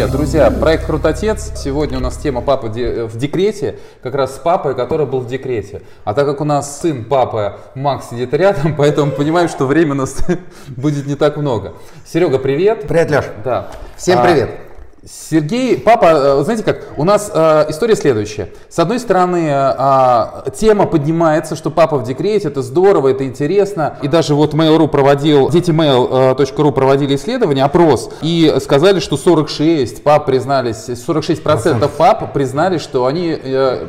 привет, друзья! Проект Крутотец. Сегодня у нас тема папа в декрете, как раз с папой, который был в декрете. А так как у нас сын папы Макс сидит рядом, поэтому понимаем, что времени у нас будет не так много. Серега, привет! Привет, Леш! Да. Всем привет! А, Сергей, папа, э, знаете как, у нас э, история следующая. С одной стороны, э, тема поднимается, что папа в декрете, это здорово, это интересно. И даже вот Mail.ru проводил, детиmail.ru э, проводили исследование, опрос, и сказали, что 46 пап признались, 46% пап признали, что они э,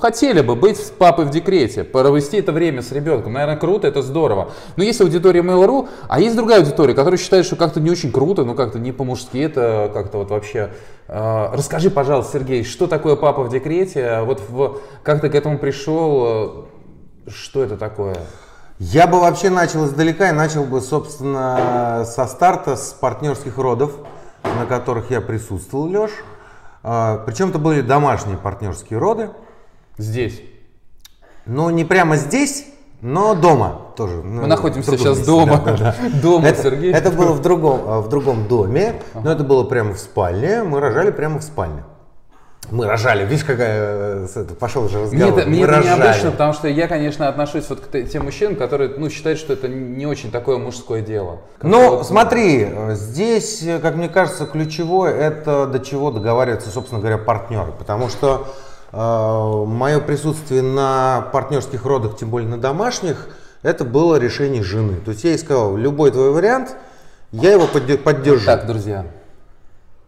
Хотели бы быть с папой в декрете, провести это время с ребенком. Наверное, круто, это здорово. Но есть аудитория Mail.ru, а есть другая аудитория, которая считает, что как-то не очень круто, ну как-то не по-мужски, это как-то вот вообще... Э, расскажи, пожалуйста, Сергей, что такое папа в декрете? Вот в, как ты к этому пришел? Что это такое? Я бы вообще начал издалека и начал бы, собственно, со старта, с партнерских родов, на которых я присутствовал, Леш. А, Причем это были домашние партнерские роды. Здесь. Ну, не прямо здесь, но дома тоже. Мы ну, находимся сейчас месте, дома. Да, да, да. Дома, это, Сергей. Это было в другом, э, в другом доме, ага. но это было прямо в спальне. Мы рожали прямо в спальне. Мы рожали, видишь, какая э, пошел уже разговор. Мне это, мне это необычно, потому что я, конечно, отношусь вот к тем мужчинам, которые ну, считают, что это не очень такое мужское дело. Ну, вот, смотри, э, здесь, как мне кажется, ключевое это до чего договариваются, собственно говоря, партнеры. Потому что мое присутствие на партнерских родах, тем более на домашних, это было решение жены. То есть я ей сказал, любой твой вариант, я его поддержу. Так, друзья,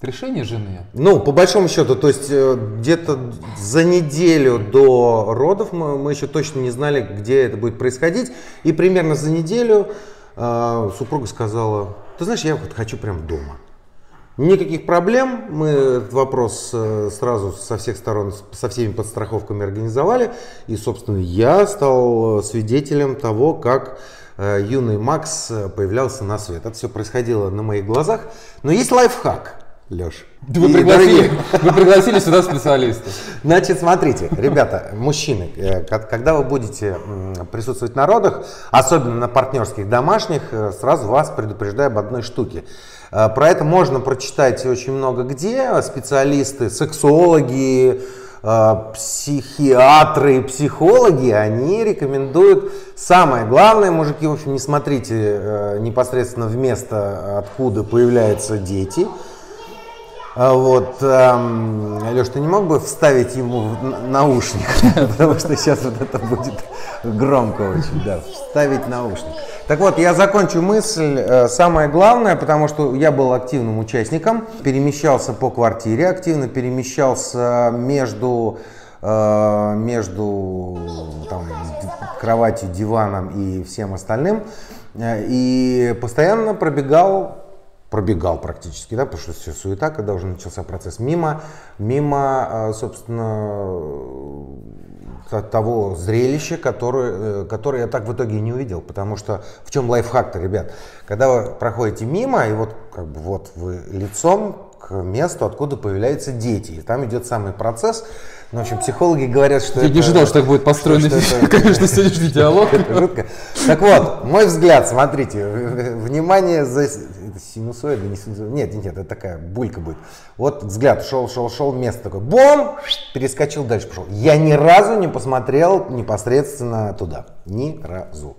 решение жены? Ну, по большому счету, то есть э, где-то за неделю до родов мы, мы еще точно не знали, где это будет происходить. И примерно за неделю э, супруга сказала, ты знаешь, я вот хочу прям дома. Никаких проблем, мы этот вопрос э, сразу со всех сторон, со всеми подстраховками организовали. И, собственно, я стал э, свидетелем того, как э, юный Макс появлялся на свет. Это все происходило на моих глазах. Но есть лайфхак, Леш. Вы пригласили, вы пригласили сюда специалистов. Значит, смотрите, ребята, мужчины, когда вы будете присутствовать на родах, особенно на партнерских домашних, сразу вас предупреждаю об одной штуке. Э, про это можно прочитать очень много где. Специалисты, сексологи, э, психиатры психологи, они рекомендуют самое главное, мужики, в общем, не смотрите э, непосредственно в место, откуда появляются дети. Вот, эм, Леш, ты не мог бы вставить ему наушник, потому что сейчас вот это будет громко очень, да, вставить наушник. Так вот, я закончу мысль. Э, самое главное, потому что я был активным участником, перемещался по квартире, активно перемещался между э, между там, кроватью, диваном и всем остальным. Э, и постоянно пробегал пробегал практически, да, потому что все суета, когда уже начался процесс, мимо, мимо, собственно, того зрелища, которое, э, которое я так в итоге не увидел. Потому что в чем лайфхак-то, ребят? Когда вы проходите мимо, и вот как бы вот вы лицом к месту, откуда появляются дети. И там идет самый процесс. Ну, в общем, психологи говорят, что Я это, не ожидал, что так будет построен, конечно, сегодняшний диалог. Это жутко. Так вот, мой взгляд, смотрите, внимание за синусоида, не синусоида. Нет, нет, это такая булька будет. Вот взгляд шел, шел, шел, место такое, бом, перескочил дальше, пошел. Я ни разу не посмотрел непосредственно туда. Ни разу.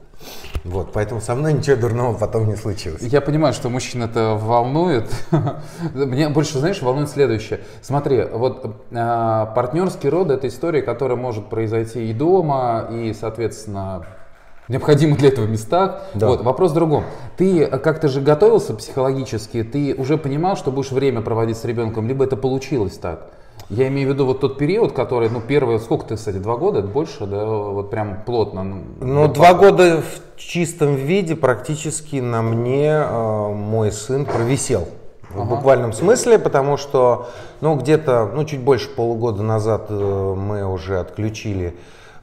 Вот, поэтому со мной ничего дурного потом не случилось. Я понимаю, что мужчин это волнует. Мне больше, знаешь, волнует следующее. Смотри, вот э, партнерский род это история, которая может произойти и дома, и, соответственно, необходимых для этого местах. Да. Вот, вопрос в другом. Ты как-то же готовился психологически, ты уже понимал, что будешь время проводить с ребенком, либо это получилось так? Я имею в виду вот тот период, который, ну, первые, сколько ты, кстати, два года, это больше, да, вот прям плотно? Ну, ну два года в чистом виде практически на мне э, мой сын провисел. Ага. В буквальном смысле, потому что, ну, где-то, ну, чуть больше полугода назад э, мы уже отключили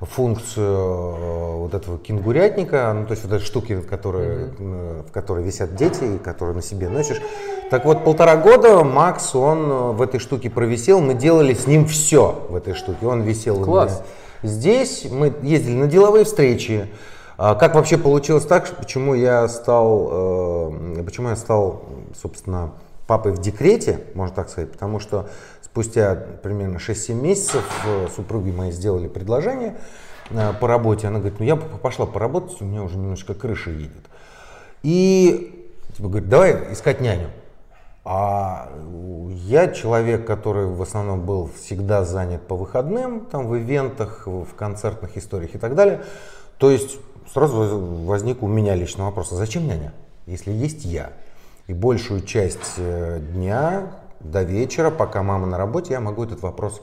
функцию э, вот этого кенгурятника, ну, то есть вот этой штуки, которые, mm-hmm. в которой висят дети и которые на себе носишь. Так вот, полтора года Макс, он э, в этой штуке провисел, мы делали с ним все в этой штуке. Он висел Класс. здесь, мы ездили на деловые встречи. А как вообще получилось так, почему я стал, почему я стал, собственно, папой в декрете, можно так сказать, потому что спустя примерно 6-7 месяцев э, супруги мои сделали предложение э, по работе. Она говорит, ну я пошла поработать, у меня уже немножко крыша едет. И типа, говорит, давай искать няню. А я человек, который в основном был всегда занят по выходным, там в ивентах, в концертных историях и так далее. То есть сразу возник у меня личный вопрос, а зачем няня, если есть я? И большую часть э, дня до вечера, пока мама на работе, я могу этот вопрос,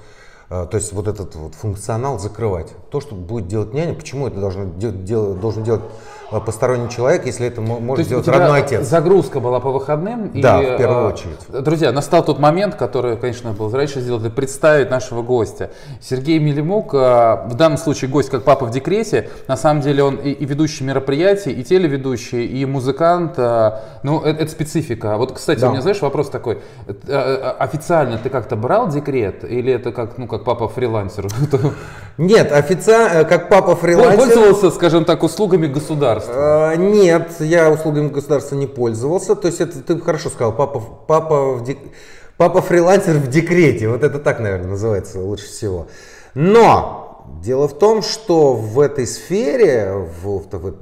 то есть вот этот вот функционал закрывать. То, что будет делать няня, почему это должен, делать, должен делать Э, посторонний человек, если это может сделать родной отец. Загрузка была по выходным. Да, и, в первую э, очередь. Друзья, настал тот момент, который, конечно, был раньше сделать, представить нашего гостя. Сергей Милимук, э, в данном случае гость как папа в декрете, на самом деле он и, и ведущий мероприятий, и телеведущий, и музыкант. Ну, это, это специфика. Вот, кстати, да. у меня, знаешь, вопрос такой. Официально ты как-то брал декрет? Или это как, ну, как папа фрилансер? Нет, официально, как папа фрилансер. Пользовался, скажем так, услугами государства государства? А, нет, я услугами государства не пользовался. То есть это ты хорошо сказал, папа, папа, в дек... папа фрилансер в декрете. Вот это так, наверное, называется лучше всего. Но дело в том, что в этой сфере, в, в,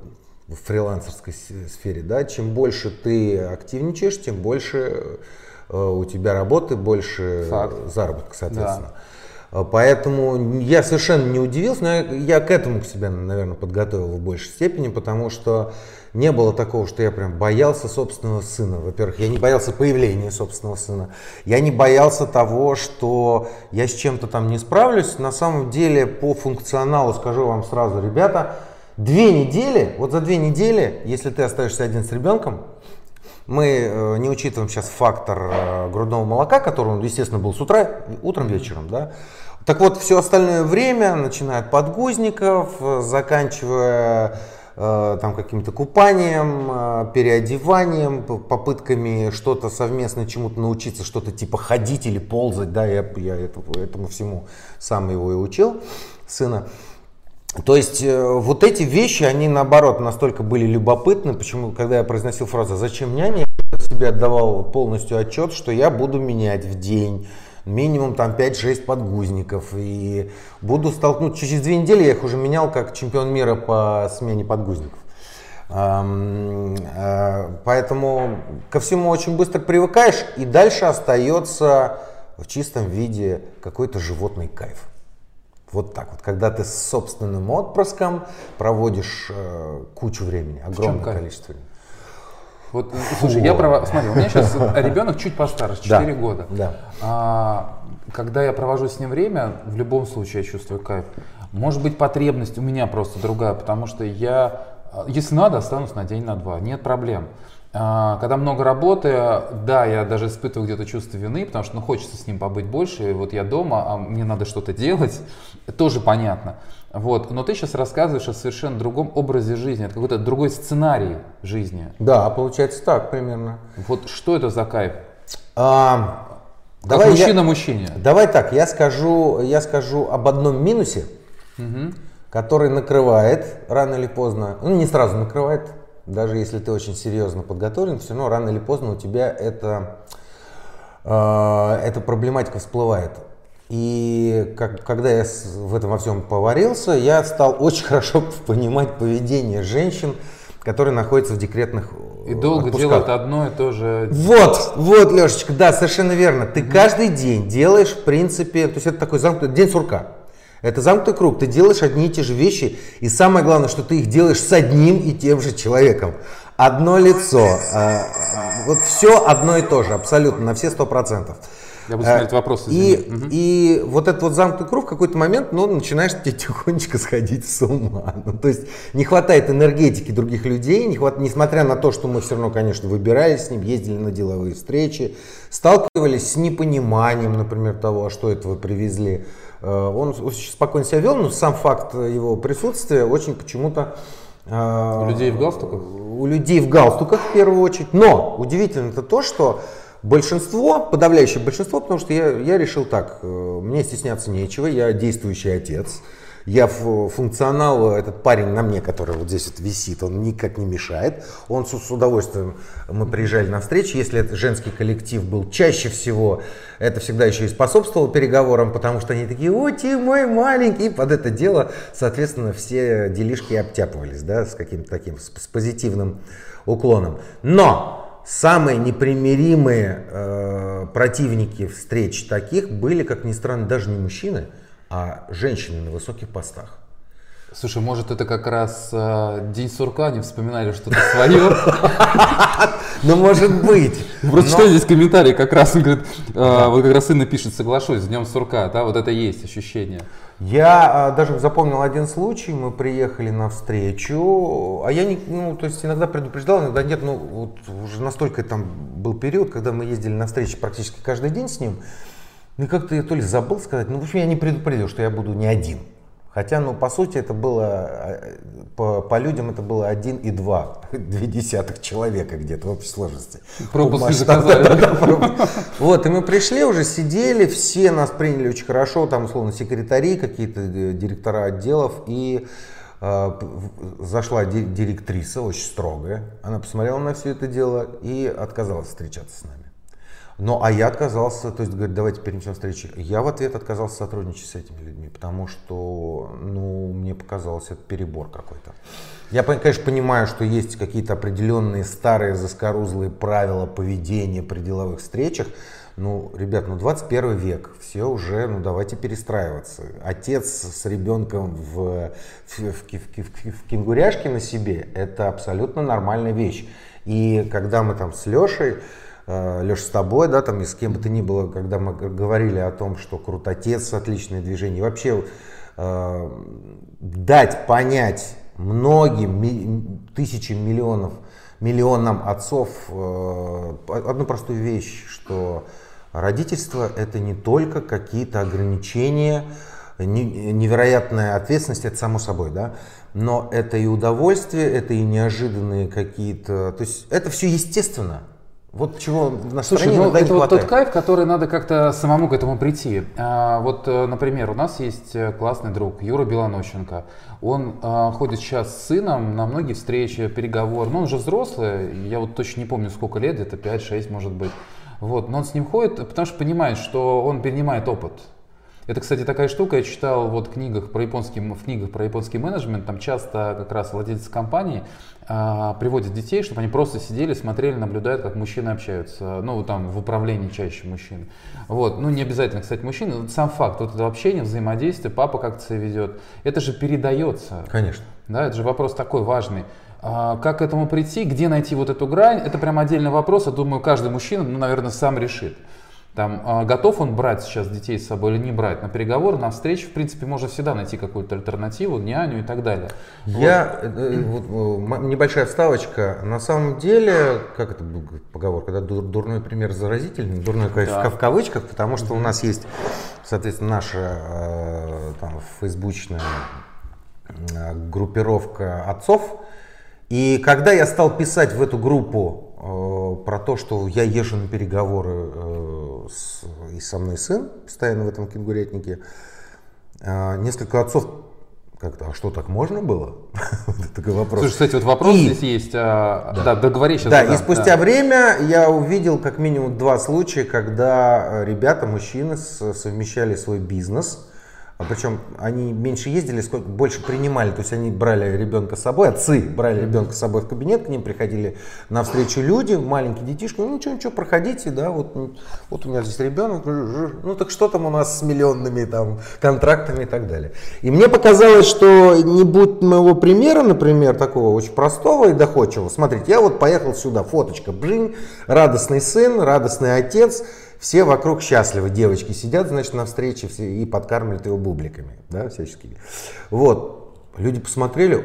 в фрилансерской сфере, да, чем больше ты активничаешь, тем больше э, у тебя работы, больше Факт. заработка, соответственно. Да. А, поэтому я совершенно не удивился, но я, к этому к себе, наверное, подготовил в большей степени, потому что не было такого, что я прям боялся собственного сына. Во-первых, я не боялся появления собственного сына. Я не боялся того, что я с чем-то там не справлюсь. На самом деле, по функционалу скажу вам сразу, ребята, две недели, вот за две недели, если ты остаешься один с ребенком, мы э, не учитываем сейчас фактор э, грудного молока, который, естественно, был с утра, утром, вечером, да, так вот, все остальное время, начиная от подгузников, заканчивая э, там каким-то купанием, э, переодеванием, попытками что-то совместно чему-то научиться, что-то типа ходить или ползать, да, я, я этому, всему сам его и учил, сына. То есть э, вот эти вещи, они наоборот настолько были любопытны, почему, когда я произносил фразу «Зачем няня?», я себе отдавал полностью отчет, что я буду менять в день, минимум там 5-6 подгузников. И буду столкнуть, через две недели я их уже менял как чемпион мира по смене подгузников. Э, поэтому ко всему очень быстро привыкаешь, и дальше остается в чистом виде какой-то животный кайф. Вот так вот, когда ты с собственным отпрыском проводишь э, кучу времени, огромное количество времени. Вот, слушай, я права, смотри, у меня сейчас ребенок чуть постарше, 4 да, года. Да. А, когда я провожу с ним время, в любом случае я чувствую кайф. Может быть, потребность у меня просто другая, потому что я, если надо, останусь на день, на два, нет проблем. А, когда много работы, да, я даже испытываю где-то чувство вины, потому что ну, хочется с ним побыть больше, и вот я дома, а мне надо что-то делать, тоже понятно. Вот. Но ты сейчас рассказываешь о совершенно другом образе жизни, это какой-то другой сценарий жизни. Да, получается так примерно. Вот что это за кайф? А, как давай мужчина я, мужчине. Давай так, я скажу, я скажу об одном минусе, угу. который накрывает рано или поздно, ну не сразу накрывает, даже если ты очень серьезно подготовлен, все равно рано или поздно у тебя это, э, эта проблематика всплывает. И как, когда я в этом во всем поварился, я стал очень хорошо понимать поведение женщин, которые находятся в декретных и долго отпусках. делают одно и то же. Вот, вот, Лешечка, да, совершенно верно. Ты mm-hmm. каждый день делаешь, в принципе, то есть это такой замкнутый день сурка. Это замкнутый круг. Ты делаешь одни и те же вещи, и самое главное, что ты их делаешь с одним и тем же человеком. Одно лицо. А, вот все одно и то же, абсолютно, на все сто процентов. Я буду смотреть вопрос. И, угу. и вот этот вот замкнутый круг в какой-то момент, ну, начинаешь тихонечко сходить с ума. Ну, то есть не хватает энергетики других людей, не хват... несмотря на то, что мы все равно, конечно, выбирались с ним, ездили на деловые встречи, сталкивались с непониманием, например, того, а что это вы привезли. Э, он очень спокойно себя вел, но сам факт его присутствия очень почему-то э, у людей в галстуках? У людей в галстуках в первую очередь. Но удивительно это то, что Большинство, подавляющее большинство, потому что я, я решил так, э, мне стесняться нечего, я действующий отец, Я функционал, этот парень на мне, который вот здесь вот висит, он никак не мешает. Он с, с удовольствием, мы приезжали на встречи, если это женский коллектив был, чаще всего это всегда еще и способствовало переговорам, потому что они такие, о, ты мой маленький, под это дело, соответственно, все делишки обтяпывались, да, с каким-то таким, с, с позитивным уклоном. Но самые непримиримые э, противники встреч таких были, как ни странно, даже не мужчины, а женщины на высоких постах. Слушай, может это как раз э, День сурка, не вспоминали что-то свое? Ну, может быть. Просто что здесь комментарий как раз, он говорит, э, вот как раз сын напишет, соглашусь, с Днем сурка, да, вот это есть ощущение. Я а, даже запомнил один случай, мы приехали на встречу, а я не, ну, то есть иногда предупреждал, иногда нет, ну, вот уже настолько там был период, когда мы ездили на встречи практически каждый день с ним, ну, как-то я то ли забыл сказать, ну, в общем, я не предупредил, что я буду не один. Хотя, ну, по сути, это было, э, по, по людям это было один и два, две десятых человека где-то в общей сложности. Пропуск заказали. Вот, и мы пришли, уже сидели, все нас приняли очень хорошо, там, условно, секретари, какие-то э, директора отделов, и э, зашла директриса, очень строгая, она посмотрела на все это дело и отказалась встречаться с нами. Ну, а я отказался, то есть говорит, давайте перенесем встречи. Я в ответ отказался сотрудничать с этими людьми, потому что, ну, мне показалось это перебор какой-то. Я, конечно, понимаю, что есть какие-то определенные старые заскорузлые правила поведения при деловых встречах, ну, ребят, ну 21 век, все уже, ну давайте перестраиваться. Отец с ребенком в, в, в, в, в кенгуряшке на себе, это абсолютно нормальная вещь. И когда мы там с Лешей, Леш, с тобой, да, там и с кем бы то ни было, когда мы говорили о том, что крутотец, отличное движение, вообще э, дать понять многим ми, тысячам миллионов, миллионам отцов э, одну простую вещь, что родительство это не только какие-то ограничения, невероятная ответственность, это само собой, да, но это и удовольствие, это и неожиданные какие-то, то есть это все естественно. Вот чего нашей Слушай, ну, это вот тот кайф, который надо как-то самому к этому прийти. А, вот, э, например, у нас есть э, классный друг Юра Белонощенко. Он а, ходит сейчас с сыном на многие встречи, переговоры. Ну, он уже взрослый, я вот точно не помню, сколько лет, где-то 5-6 может быть. Вот, но он с ним ходит, потому что понимает, что он перенимает опыт. Это, кстати, такая штука, я читал вот в книгах про японский, в книгах про японский менеджмент, там часто как раз владельцы компании а, приводят детей, чтобы они просто сидели, смотрели, наблюдают, как мужчины общаются, ну, там, в управлении чаще мужчин. Вот, ну, не обязательно, кстати, мужчины, сам факт, вот это общение, взаимодействие, папа как-то себя ведет, это же передается. Конечно. Да, это же вопрос такой важный. А, как к этому прийти, где найти вот эту грань, это прям отдельный вопрос, я думаю, каждый мужчина, ну, наверное, сам решит. Там, а, готов он брать сейчас детей с собой или не брать на переговоры, на встречу, в принципе, можно всегда найти какую-то альтернативу, няню и так далее. Я, вот. Э, вот, небольшая вставочка, на самом деле, как это поговорка, да, дурной пример заразительный, дурной да. в кавычках, потому что у нас есть, соответственно, наша э, там, фейсбучная э, группировка отцов, и когда я стал писать в эту группу про то, что я езжу на переговоры с, и со мной сын постоянно в этом кенгурятнике. А, несколько отцов как-то, а что так можно было? вот такой вопрос. Слушай, кстати, вот вопрос и, здесь есть. А, да, да договори сейчас. Да, да, и спустя да. время я увидел как минимум два случая, когда ребята, мужчины совмещали свой бизнес а причем они меньше ездили, сколько больше принимали. То есть они брали ребенка с собой, отцы брали ребенка с собой в кабинет, к ним приходили на встречу люди, маленькие детишки, ну ничего, ничего, проходите, да, вот, вот у меня здесь ребенок, ну так что там у нас с миллионными там контрактами и так далее. И мне показалось, что не будь моего примера, например, такого очень простого и доходчивого, смотрите, я вот поехал сюда, фоточка, блин, радостный сын, радостный отец, все вокруг счастливы, девочки сидят, значит, на встрече все, и подкармливают его бубликами, да, всяческими. Вот, люди посмотрели,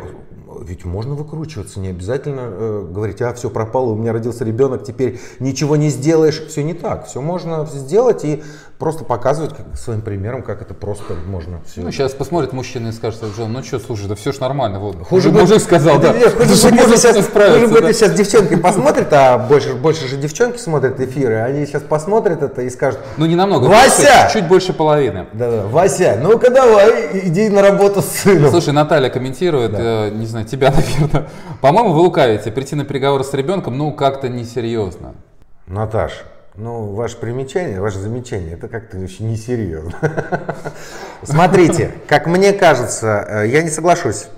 ведь можно выкручиваться, не обязательно э, говорить, а, все пропало, у меня родился ребенок, теперь ничего не сделаешь. Все не так, все можно сделать, и просто показывать как, своим примером, как это просто можно все. Ну, сейчас посмотрит мужчина и скажет, Джон, ну что, слушай, да все ж нормально. Вот. Хуже мужик будет- сказал, да. Нет, Хуже может если сейчас, хуже будет, да. сейчас девчонки посмотрят, а больше, больше же девчонки смотрят эфиры, они сейчас посмотрят это и скажут, Ну, не намного. Вася! Чуть больше половины. да, Вася, ну-ка давай, иди на работу с сыном. Слушай, Наталья комментирует, э, не знаю, тебя, наверное. По-моему, вы лукавите. Прийти на переговоры с ребенком, ну, как-то несерьезно. Наташ, ну, ваше примечание, ваше замечание, это как-то очень несерьезно. Смотрите, как мне кажется, э, я не соглашусь.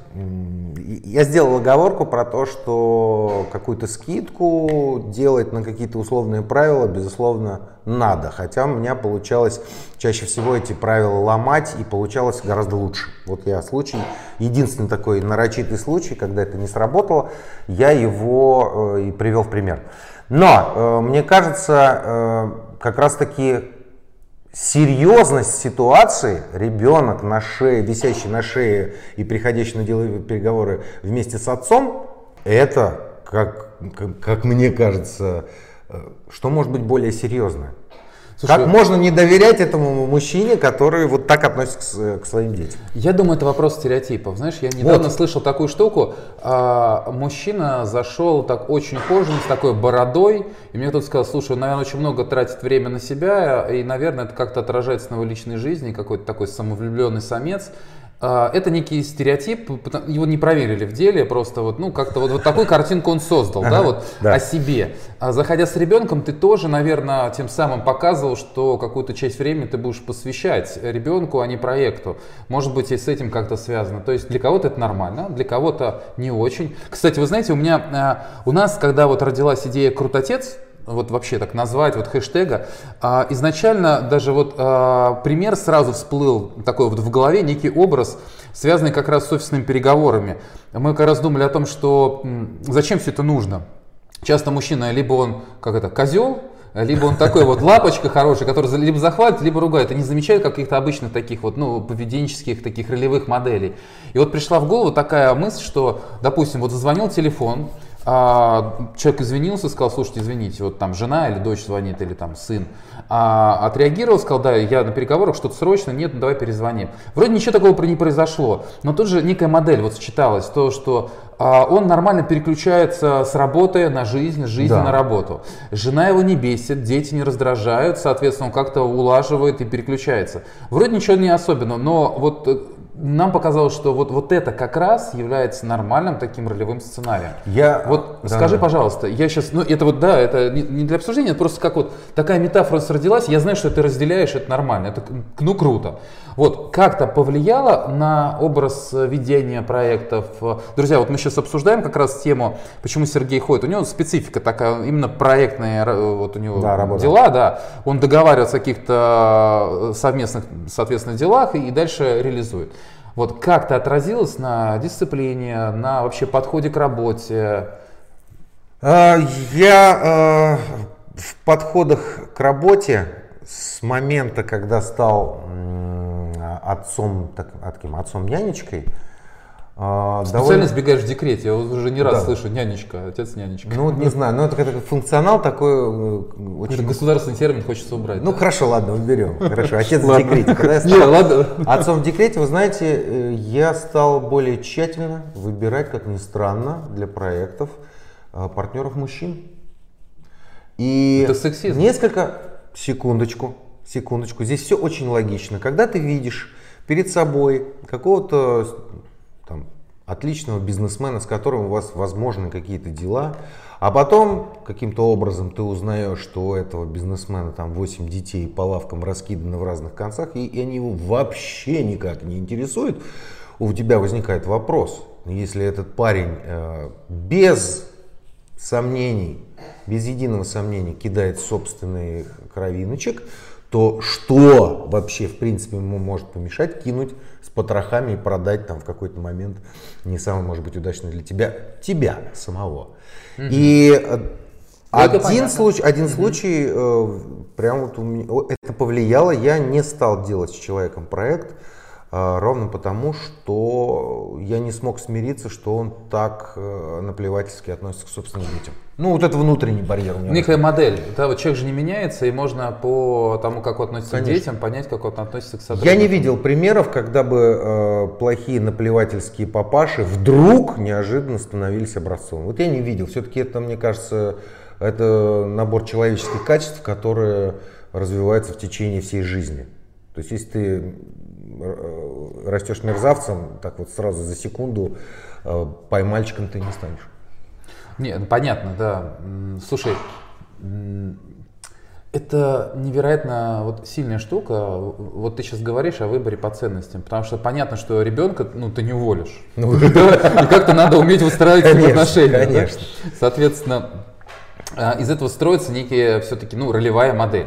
Я сделал оговорку про то, что какую-то скидку делать на какие-то условные правила, безусловно, надо. Хотя у меня получалось чаще всего эти правила ломать, и получалось гораздо лучше. Вот я случай, единственный такой нарочитый случай, когда это не сработало, я его э, и привел в пример. Но э, мне кажется, э, как раз-таки серьезность ситуации, ребенок на шее, висящий на шее и приходящий на деловые переговоры вместе с отцом, это, как, как, как мне кажется, э, что может быть более серьезное? Слушай, как можно не доверять этому мужчине, который вот так относится к, своим детям? Я думаю, это вопрос стереотипов. Знаешь, я недавно слышал такую штуку. а, мужчина зашел так очень ухоженный, с такой бородой, и мне кто-то сказал, слушай, он, наверное, очень много тратит время на себя, и, наверное, это как-то отражается на его личной жизни, какой-то такой самовлюбленный самец. А, Это некий стереотип, его не проверили в деле, просто вот, ну, как-то вот, вот такую картинку он создал, да, вот да. о себе. А заходя с ребенком, ты тоже, наверное, тем самым показывал, что какую-то часть времени ты будешь посвящать ребенку, а не проекту. Может быть, и с этим как-то связано. То есть для кого-то это нормально, для кого-то не очень. Кстати, вы знаете, у меня, а, у нас, когда вот родилась идея «Крутотец», вот вообще так назвать, вот хэштега, а, изначально даже вот а, пример сразу всплыл такой вот в голове, некий образ, связанный как раз с офисными переговорами. Мы как раз думали о том, что зачем все это нужно. Часто мужчина, либо он, как это, козел, либо он такой вот лапочка хороший, который либо захватит, либо ругает, и не замечает каких-то обычных таких вот, ну, поведенческих, таких ролевых моделей. И вот пришла в голову такая мысль, что, допустим, вот зазвонил телефон, а, человек извинился, сказал, слушайте, извините, вот там жена или дочь звонит, или там сын, а, отреагировал, сказал, да, я на переговорах, что-то срочно, нет, ну давай перезвоним. Вроде ничего такого не произошло, но тут же некая модель вот сочеталась, то, что а, он нормально переключается с работы на жизнь, с жизни Да. на работу. Жена его не бесит, дети не раздражают, соответственно, он как-то улаживает и переключается. Вроде ничего не особенного, но вот э, нам показалось, что вот, вот это как раз является нормальным таким ролевым сценарием. Я, Вот да, скажи, да. пожалуйста, я сейчас, ну это вот да, это не, для обсуждения, это просто как вот такая метафора родилась, я знаю, что ты разделяешь, это нормально, это ну круто. Вот, как-то повлияло на образ э, ведения проектов? Э, Друзья, вот мы сейчас обсуждаем как раз тему, почему Сергей ходит. У него специфика такая, именно проектная, ра- вот у него Да, работа. дела, да. Он договаривается о каких-то э, совместных, соответственно, делах и дальше реализует. Вот как это отразилось на дисциплине, на вообще подходе к работе? А, Я э, в подходах к работе с момента, когда стал отцом, так, таким отцом нянечкой, э, Специально довольно, сбегаешь в декрете, я уже не раз Да. слышу, нянечка, отец нянечка. ну не знаю, ну это как функционал такой э, Это очень. государственный термин хочется убрать. Ну да. хорошо, ладно, уберем. Хорошо, отец в декрете. Когда я стал отцом в декрете, вы знаете, э, я стал более тщательно выбирать, как ни странно, для проектов э, партнеров мужчин. И Это сексизм. несколько, секундочку, секундочку, здесь все очень логично. Когда ты видишь перед собой какого-то там, отличного бизнесмена, с которым у вас возможны какие-то дела, а потом каким-то образом ты узнаешь, что у этого бизнесмена там 8 детей по лавкам раскиданы в разных концах, и, и они его вообще никак не интересуют, у тебя возникает вопрос, если этот парень э, без сомнений, без единого сомнения кидает собственный кровиночек, то что вообще, в принципе, ему может помешать кинуть с потрохами и продать там в какой-то момент не самый, может быть, удачный для тебя, тебя самого. И э, Ну, это один понятно. случай, один случай, э, прям вот у меня, это повлияло, я не стал делать с человеком проект, ровно потому, что я не смог смириться, что он так э, наплевательски относится к собственным детям. Ну, вот это внутренний барьер. У У них модель. Да, вот человек же не меняется, и можно по тому, как он относится Конечно. к детям, понять, как он относится к сотрудникам. Я не видел примеров, когда бы э, плохие наплевательские папаши вдруг неожиданно становились образцом. Вот я не видел. Все-таки это, мне кажется, это набор человеческих качеств, которые развиваются в течение всей жизни. То есть, если ты растешь мерзавцем, так вот сразу за секунду э, поймальчиком ты не станешь. Нет, ну, понятно, да. Слушай, это невероятно вот сильная штука. Вот ты сейчас говоришь о выборе по ценностям, потому что понятно, что ребенка ну, ты не уволишь. Ну, И как-то надо уметь выстраивать Конечно, отношения. да? конечно. Соответственно, а, из этого строится некая все-таки ну, ролевая модель.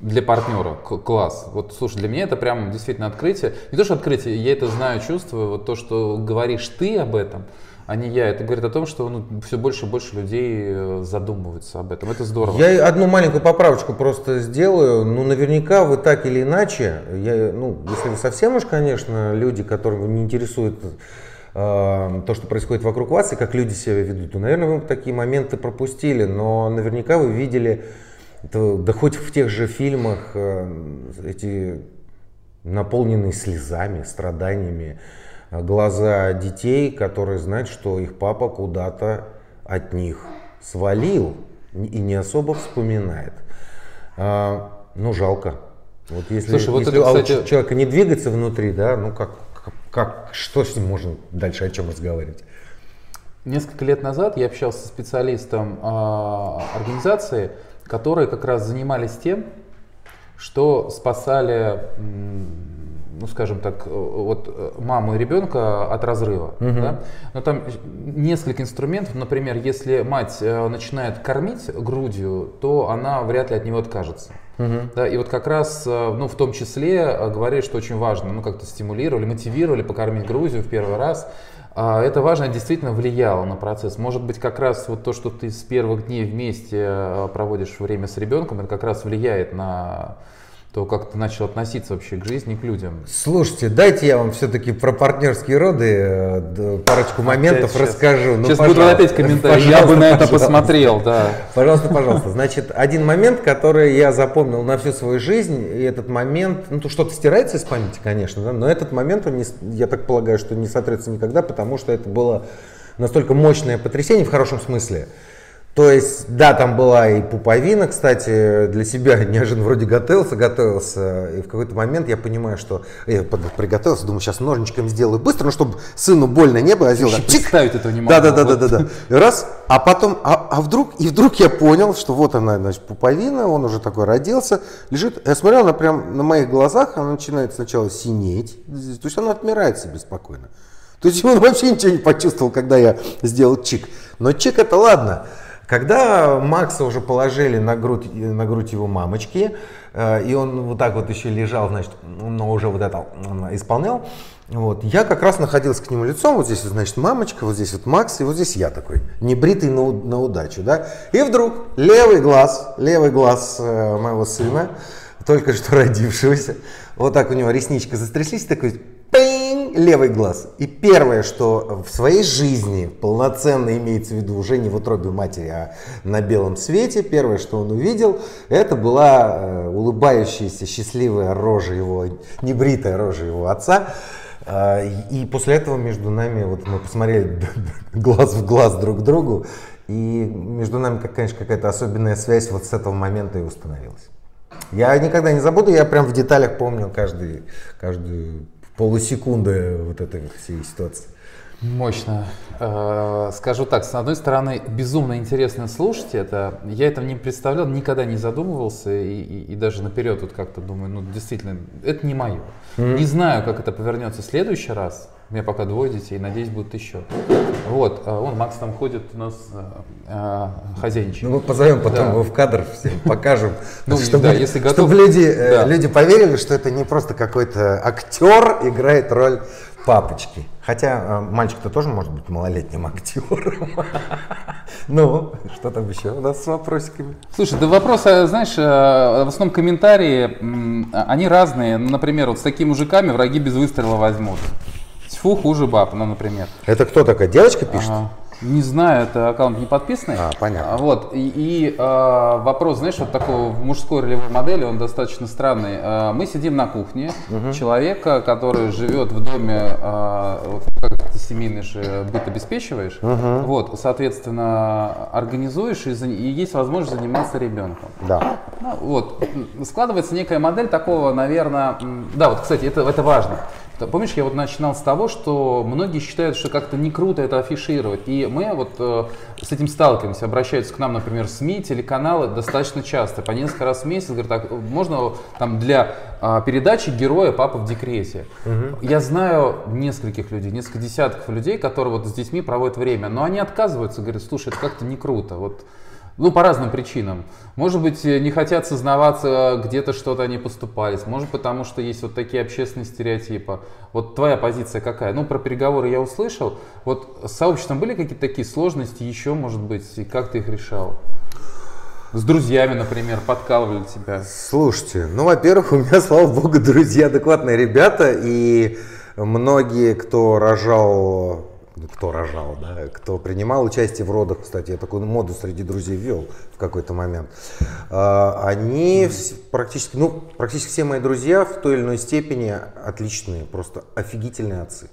Для партнера класс. Вот слушай, для меня это прям действительно открытие. Не то, что открытие, я это знаю, чувствую. Вот то, что говоришь ты об этом, а не я, это говорит о том, что ну, все больше и больше людей э, задумываются об этом. Это здорово. Я одну маленькую поправочку просто сделаю. Ну, наверняка вы так или иначе, я, ну, если вы совсем уж, конечно, люди, которых не интересует э, то, что происходит вокруг вас и как люди себя ведут, то, наверное, вы такие моменты пропустили, но наверняка вы видели, это, да хоть в тех же фильмах, э, эти наполненные слезами, страданиями э, глаза детей, которые знают, что их папа куда-то от них свалил и не особо вспоминает. А, ну, жалко. Вот если, Слушай, вот если это, а у кстати- человека не двигается внутри, да, ну как, как, что с ним можно дальше о чем разговаривать? Несколько лет назад я общался со специалистом а, организации, которые как раз занимались тем, что спасали, ну скажем так, э, вот э, маму и ребенка от разрыва. да. Но там несколько инструментов, например, если мать э, начинает кормить грудью, то она вряд ли от него откажется. Да, и вот как раз, ну, в том числе, говорили, что очень важно, ну, как-то стимулировали, мотивировали покормить Грузию в первый раз. А Это важно, действительно влияло на процесс. Может быть, как раз вот то, что ты с первых дней вместе э, проводишь время с ребенком, это как раз влияет на то, как ты начал относиться вообще к жизни, к людям. Слушайте, дайте я вам все-таки про партнерские роды э, парочку моментов Опять расскажу. Ну, Сейчас будут опять комментарии. Я бы на это Пожалуйста, посмотрел, да. Пожалуйста, пожалуйста. Значит, один момент, который я запомнил на всю свою жизнь, и этот момент, ну, то что-то стирается из памяти, конечно, да, но этот момент, он не я так полагаю, что не сотрется никогда, потому что это было настолько мощное потрясение в хорошем смысле. То есть, да, там была и пуповина, кстати, для себя неожиданно вроде готовился, готовился, и в какой-то момент я понимаю, что я под- приготовился, думаю, сейчас ножничком сделаю быстро, ну, чтобы сыну больно не было, я сделал Еще так, представить этого не могу. да, да, да, Вот. да, да, да. И Раз, а потом, а, а вдруг, и вдруг я понял, что вот она, значит, пуповина, он уже такой родился, лежит. Я смотрел, она прям на моих глазах, она начинает сначала синеть, то есть она отмирает себе спокойно. То есть он вообще ничего не почувствовал, когда я сделал чик. Но чик это ладно. Когда Макса уже положили на грудь, на грудь его мамочки, э, и он вот так вот еще лежал, значит, но уже вот это исполнял, вот, я как раз находился к нему лицом, вот здесь, значит, мамочка, вот здесь вот Макс, и вот здесь я такой, небритый на, на удачу, да, и вдруг левый глаз, левый глаз э, моего сына, только что родившегося, вот так у него ресничка застряслись, такой, левый глаз. И первое, что в своей жизни полноценно имеется в виду уже не в утробе матери, а на белом свете, первое, что он увидел, это была э, улыбающаяся счастливая рожа его, небритая рожа его отца. А, И после этого между нами, вот мы посмотрели глаз в глаз друг к другу, и между нами, конечно, какая-то особенная связь вот с этого момента и установилась. Я никогда не забуду, я прям в деталях помню каждый, каждую полусекунды вот этой вот всей ситуации. Мощно. Э, Скажу так, с одной стороны, безумно интересно слушать это. Я этого не представлял, никогда не задумывался и, и- и даже наперед вот как-то думаю, ну действительно, это не мое. Не знаю, как это повернется в следующий раз. У меня пока двое детей, надеюсь, будут еще. Вот, а вон Макс там ходит у нас э, э, хозяйничает. Ну, мы позовем потом Да. его в кадр, всем покажем, Ну, чтобы, да, если готов. чтобы люди, э, Да. люди поверили, что это не просто какой-то актер играет роль папочки. Хотя э, мальчик-то тоже может быть малолетним актером. Ну, что там еще у нас с вопросиками? Слушай, да вопросы, знаешь, э, в основном комментарии, они разные. Например, вот с такими мужиками враги без выстрела возьмут. Тьфу, хуже баб, ну, например. Это кто такая? Девочка пишет? Ага. Не знаю, это аккаунт не подписанный. А, понятно. Вот, и, и э, вопрос, знаешь, вот такого мужской ролевой модели, он достаточно странный. Э, мы сидим на кухне, угу. человека, который живет в доме, э, вот, как ты семейный же быт обеспечиваешь, угу. вот, соответственно, организуешь и, и есть возможность заниматься ребенком. Да. Ну, вот, складывается некая модель такого, наверное, да, вот, кстати, это, это важно. Помнишь, я вот начинал с того, что многие считают, что как-то не круто это афишировать. И мы вот э, с этим сталкиваемся, обращаются к нам, например, СМИ, телеканалы достаточно часто, по несколько раз в месяц, говорят, так, можно там для э, передачи героя папа в декрете. Угу. Я знаю нескольких людей, несколько десятков людей, которые вот с детьми проводят время, но они отказываются, говорят, слушай, это как-то не круто. Вот ну, по разным причинам. Может быть, э, не хотят сознаваться, где-то что-то они поступались. Может, потому что есть вот такие общественные стереотипы. Вот твоя позиция какая? Ну, про переговоры я услышал. Вот с сообществом были какие-то такие сложности еще, может быть, и как ты их решал? С друзьями, например, подкалывали тебя? Слушайте, ну, во-первых, у меня, слава богу, друзья адекватные ребята, и многие, кто рожал кто рожал, да, кто принимал участие в родах, кстати, я такую моду среди друзей вел в какой-то момент, а, они практически, ну, практически все мои друзья в той или иной степени отличные, просто офигительные отцы.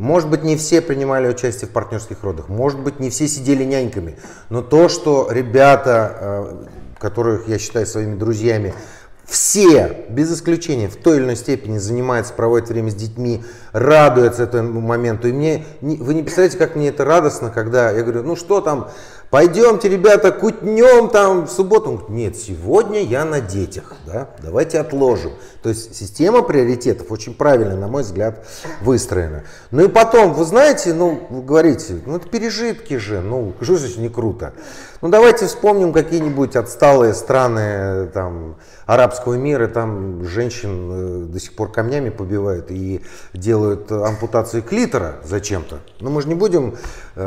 Может быть, не все принимали участие в партнерских родах, может быть, не все сидели няньками, но то, что ребята, а, которых я считаю своими друзьями, все, без исключения, в той или иной степени занимаются, проводят время с детьми, радуются этому моменту. И мне, вы не представляете, как мне это радостно, когда я говорю, ну что там, пойдемте, ребята, кутнем там в субботу. Он говорит, нет, сегодня я на детях, да, давайте отложим. То есть система приоритетов очень правильно, на мой взгляд, выстроена. Ну и потом, вы знаете, ну, вы говорите, ну это пережитки же, ну, что значит не круто? Ну давайте вспомним какие-нибудь отсталые страны там, арабского мира, там женщин э, до сих пор камнями побивают и делают ампутацию клитора зачем-то. Но мы же не будем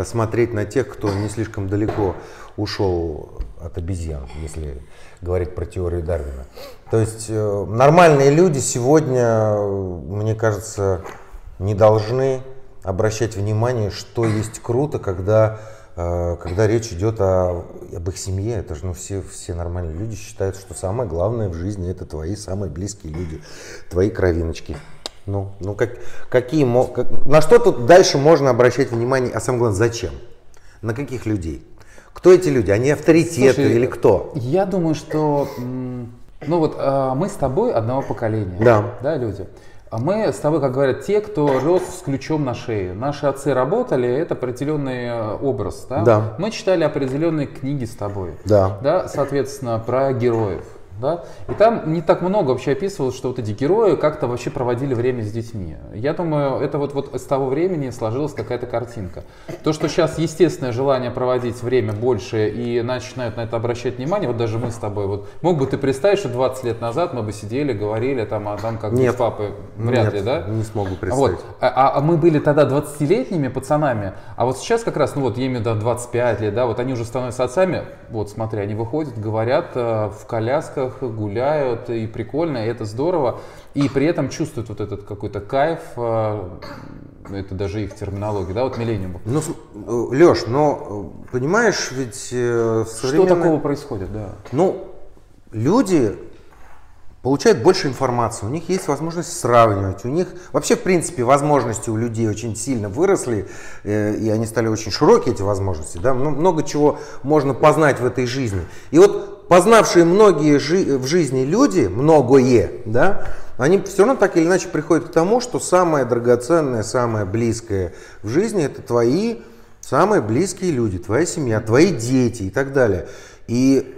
смотреть на тех, кто не слишком далеко ушел от обезьян, если говорить про теорию Дарвина. То есть э, нормальные люди сегодня, мне кажется, не должны обращать внимание, что есть круто, когда Э, когда речь идет о, об их семье, это же ну, все, все нормальные люди считают, что самое главное в жизни это твои самые близкие люди, твои кровиночки. Ну, ну как, какие, как, на что тут дальше можно обращать внимание, а самое главное, зачем? На каких людей? Кто эти люди? Они авторитеты Слушай, или кто? Я думаю, что ну вот а, мы с тобой одного поколения, да, да люди. А мы с тобой, как говорят, те, кто рос с ключом на шее. Наши отцы работали, это определенный э, образ. Да? Да. Мы читали определенные книги с тобой. Да. Да, соответственно, про героев. Да? И там не так много вообще описывалось, что вот эти герои как-то вообще проводили время с детьми. Я думаю, это вот, вот с того времени сложилась какая-то картинка. То, что сейчас естественное желание проводить время больше и начинают на это обращать внимание, вот даже мы с тобой, вот мог бы ты представить, что 20 лет назад мы бы сидели, говорили там о том, как нет, папы, вряд нет, ли, да? не смогу представить. Вот. А, а, а мы были тогда 20-летними пацанами, а вот сейчас как раз, ну вот, в виду 25 лет, да, вот они уже становятся отцами, вот смотри, они выходят, говорят э, в колясках, парках, гуляют, и прикольно, и это здорово. И при этом чувствуют вот этот какой-то кайф, э, это даже их терминология, да, вот миллениум. Ну, э, Леш, но э, понимаешь, ведь современное... Что такого происходит, да? Ну, люди получают больше информации, у них есть возможность сравнивать, у них вообще, в принципе, возможности у людей очень сильно выросли, и они стали очень широкие, эти возможности, да, ну, много чего можно познать в этой жизни. И вот познавшие многие жи в жизни люди, многое, да, они все равно так или иначе приходят к тому, что самое драгоценное, самое близкое в жизни это твои самые близкие люди, твоя семья, твои дети и так далее. И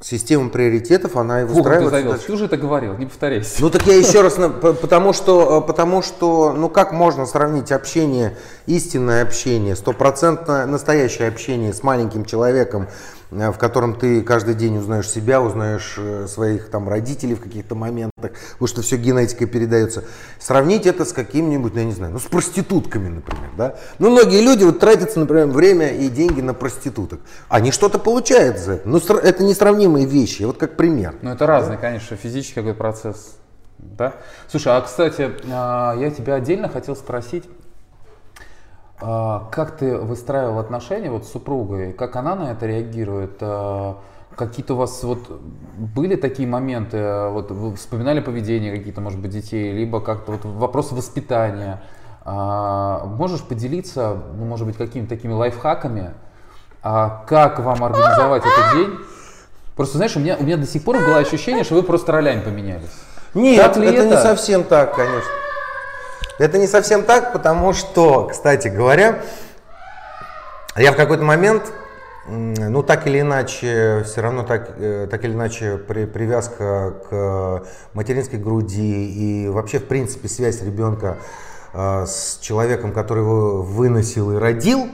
система приоритетов, она и выстраивается. Фу, ты, ты уже это говорил, не повторяйся. Ну так я еще раз, потому что, потому что, ну как можно сравнить общение, истинное общение, стопроцентное настоящее общение с маленьким человеком, э, в котором ты каждый день узнаешь себя, узнаешь э, своих там родителей в каких-то моментах, потому что все генетикой передается. Сравнить это с каким-нибудь, ну я не знаю, ну с проститутками, например, да. Ну многие люди вот тратятся, например, время и деньги на проституток. Они что-то получают за это. Но это несравнимые вещи, вот как пример. Ну это разный, конечно, физический какой-то процесс. Да? Слушай, а кстати, а, я тебя отдельно хотел спросить, а, как ты выстраивал отношения вот с супругой, как она на это реагирует? А, какие-то у вас вот были такие моменты, вот вы вспоминали поведение какие-то, может быть, детей, либо как-то вот вопросы воспитания. Можешь поделиться, ну, может быть, какими-то такими лайфхаками, как вам организовать этот день? Просто, знаешь, у меня, у меня до сих пор было ощущение, что вы просто ролями поменялись. Нет, это, это не совсем так, конечно. Это не совсем так, потому что, кстати говоря, я в какой-то момент, ну так или иначе, все равно так, э, так или иначе при, привязка к материнской груди и вообще, в принципе, связь ребенка э, с человеком, который его выносил и родил,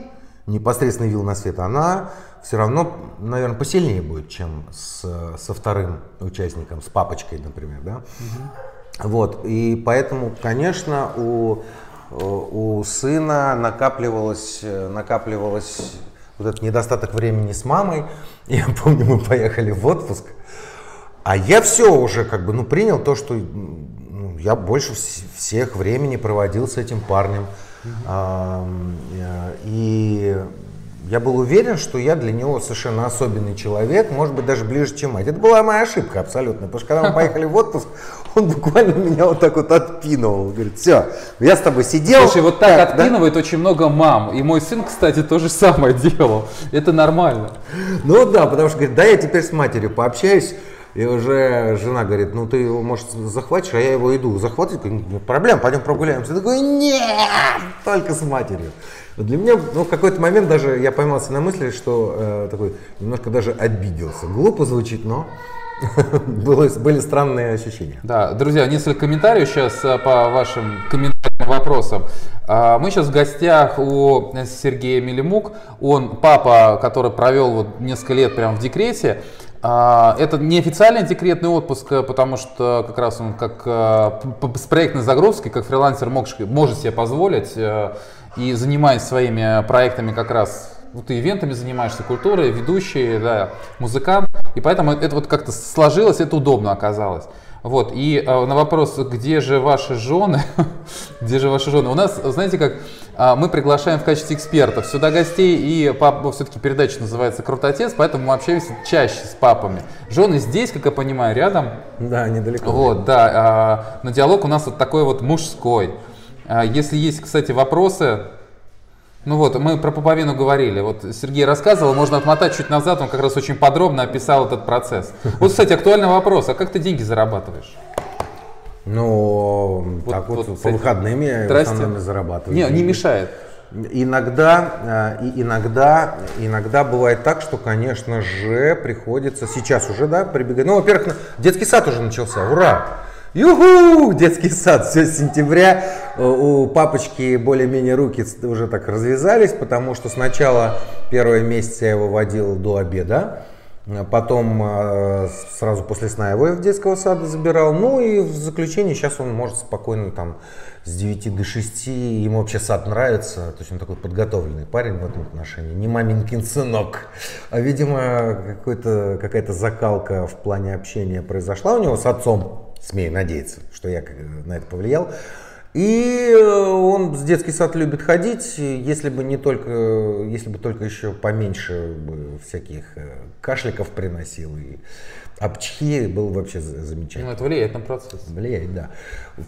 непосредственно вил на свет, она все равно, наверное, посильнее будет, чем с, со вторым участником, с папочкой, например, да. Угу. Вот, и поэтому, конечно, у, у сына накапливалось, накапливалось вот этот недостаток времени с мамой. Я помню, мы поехали в отпуск, а я все уже как бы, ну, принял то, что ну, я больше всех времени проводил с этим парнем. А, и я был уверен, что я для него совершенно особенный человек, может быть, даже ближе, чем мать. Это была моя ошибка абсолютно, потому что когда мы поехали в отпуск, он буквально меня вот так вот отпинывал. Говорит, все, я с тобой сидел. Слушай, вот так, так отпинывает да? очень много мам. И мой сын, кстати, то же самое делал. Это нормально. Ну да, потому что, говорит, да, я теперь с матерью пообщаюсь. И уже жена говорит, ну ты его, может, захватишь, а я его иду захватывать. Нет проблем, пойдем прогуляемся. Я такой, нет, только с матерью. Для меня ну, в какой-то момент даже я поймался на мысли, что э, такой немножко даже обиделся. Глупо звучит, но было, были странные ощущения. Да, друзья, несколько комментариев сейчас э, по вашим комментариям, вопросам. А, мы сейчас в гостях у Сергея Мелемук. Он папа, который провел вот несколько лет прямо в декрете. А, это неофициальный декретный отпуск, э, потому что как раз он как э, с проектной загрузкой, как фрилансер мог, может себе позволить и занимаясь своими проектами как раз вот ты ивентами занимаешься, культурой, ведущий, да, музыкант, и поэтому это вот как-то сложилось, это удобно оказалось. Вот, и э, на вопрос, где же ваши жены, где же ваши жены, у нас, знаете, как э, мы приглашаем в качестве экспертов сюда гостей, и папа, все-таки передача называется «Крутотец», поэтому мы общаемся чаще с папами. Жены здесь, как я понимаю, рядом. Да, недалеко. Вот, да, э, но диалог у нас вот такой вот мужской. А если есть, кстати, вопросы, ну вот, мы про пуповину говорили. Вот Сергей рассказывал, можно отмотать чуть назад, он как раз очень подробно описал этот процесс. Вот, кстати, актуальный вопрос, а как ты деньги зарабатываешь? Ну, вот, так вот, вот по выходным я в основном зарабатываю. Не, не мешает. Иногда, э, и иногда, иногда бывает так, что, конечно же, приходится сейчас уже, да, прибегать. Ну, во-первых, детский сад уже начался, ура! Юху! Детский сад, все с сентября. Э, у папочки более-менее руки уже так развязались, потому что сначала первые месяцы я его водил до обеда. Потом э, сразу после сна его в детского сада забирал. Ну и в заключение сейчас он может спокойно там с 9 до 6. Ему вообще сад нравится. То есть он такой подготовленный парень в этом отношении. Не маминкин сынок. А видимо какая-то закалка в плане общения произошла у него с отцом смею надеяться, что я на это повлиял. И э, он с детский сад любит ходить, если бы не только, если бы только еще поменьше бы всяких э, кашликов приносил и обчхи был вообще замечательно. Ну, это влияет на процесс. Влияет, да.